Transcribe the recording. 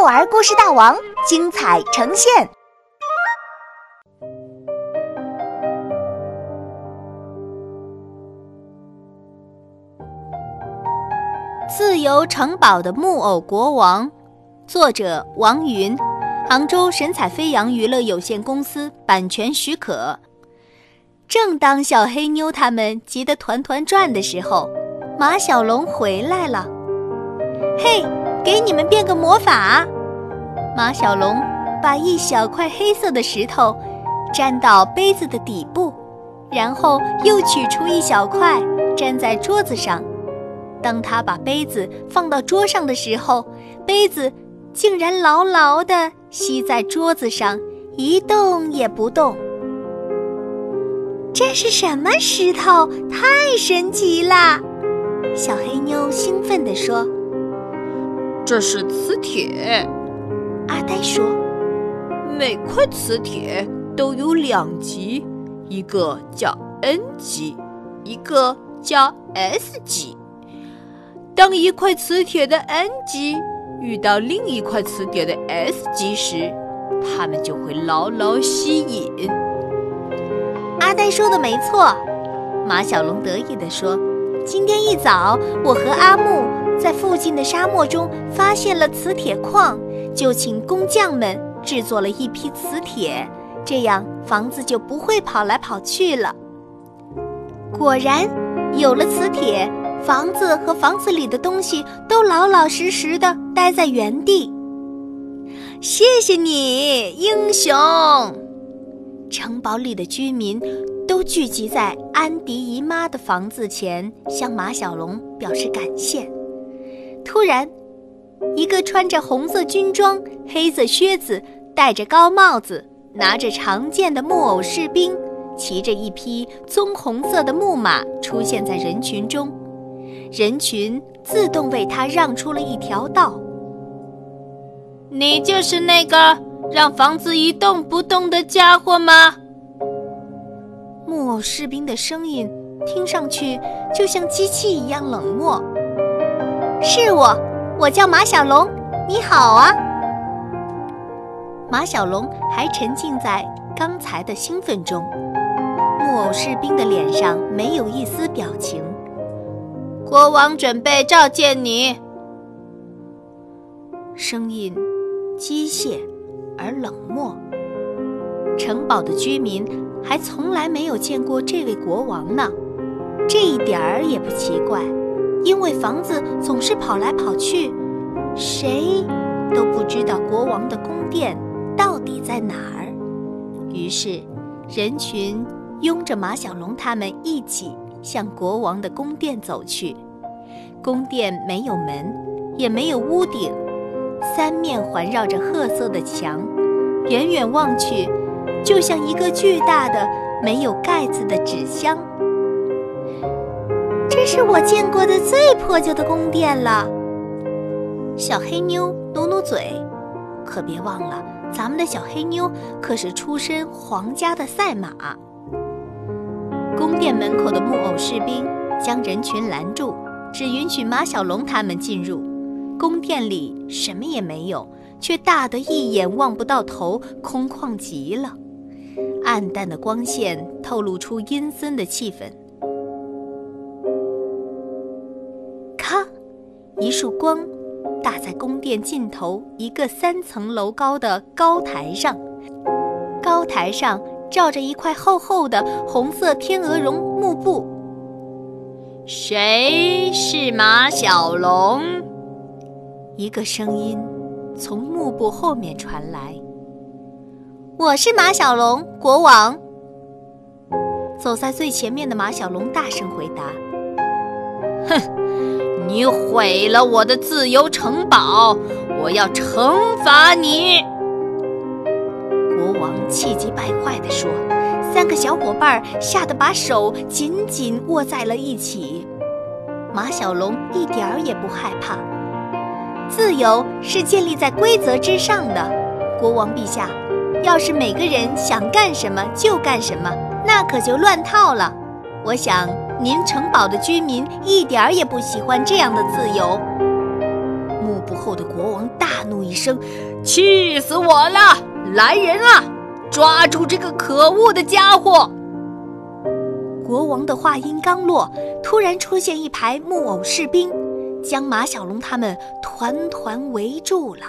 幼儿故事大王精彩呈现。自由城堡的木偶国王，作者王云，杭州神采飞扬娱乐有限公司版权许可。正当小黑妞他们急得团团转的时候，马小龙回来了。嘿，给你们变个魔法！马小龙把一小块黑色的石头粘到杯子的底部，然后又取出一小块粘在桌子上。当他把杯子放到桌上的时候，杯子竟然牢牢地吸在桌子上，一动也不动。这是什么石头？太神奇了！小黑妞兴奋地说：“这是磁铁。”阿呆说：“每块磁铁都有两极，一个叫 N 极，一个叫 S 极。当一块磁铁的 N 极遇到另一块磁铁的 S 极时，它们就会牢牢吸引。”阿呆说的没错，马小龙得意地说：“今天一早，我和阿木在附近的沙漠中发现了磁铁矿，就请工匠们制作了一批磁铁，这样房子就不会跑来跑去了。果然，有了磁铁，房子和房子里的东西都老老实实的待在原地。谢谢你，英雄！”城堡里的居民都聚集在安迪姨妈的房子前，向马小龙表示感谢。突然，一个穿着红色军装、黑色靴子、戴着高帽子、拿着长剑的木偶士兵，骑着一匹棕红色的木马出现在人群中，人群自动为他让出了一条道。你就是那个。让房子一动不动的家伙吗？木偶士兵的声音听上去就像机器一样冷漠。是我，我叫马小龙。你好啊。马小龙还沉浸在刚才的兴奋中，木偶士兵的脸上没有一丝表情。国王准备召见你。声音机械。而冷漠。城堡的居民还从来没有见过这位国王呢，这一点儿也不奇怪，因为房子总是跑来跑去，谁都不知道国王的宫殿到底在哪儿。于是，人群拥着马小龙他们一起向国王的宫殿走去。宫殿没有门，也没有屋顶。三面环绕着褐色的墙，远远望去，就像一个巨大的没有盖子的纸箱。是我见过的最破旧的宫殿了。小黑妞努努嘴，可别忘了，咱们的小黑妞可是出身皇家的赛马。宫殿门口的木偶士兵将人群拦住，只允许马小龙他们进入。宫殿里什么也没有，却大得一眼望不到头，空旷极了。暗淡的光线透露出阴森的气氛。一束光打在宫殿尽头一个三层楼高的高台上，高台上罩着一块厚厚的红色天鹅绒幕布。谁是马小龙？一个声音从幕布后面传来：“我是马小龙，国王。”走在最前面的马小龙大声回答：“哼，你毁了我的自由城堡，我要惩罚你！”国王气急败坏地说。三个小伙伴吓得把手紧紧握在了一起。马小龙一点儿也不害怕。自由是建立在规则之上的，国王陛下，要是每个人想干什么就干什么，那可就乱套了。我想您城堡的居民一点儿也不喜欢这样的自由。幕布后的国王大怒一声：“气死我了！来人啊，抓住这个可恶的家伙！”国王的话音刚落，突然出现一排木偶士兵，将马小龙他们团团围住了。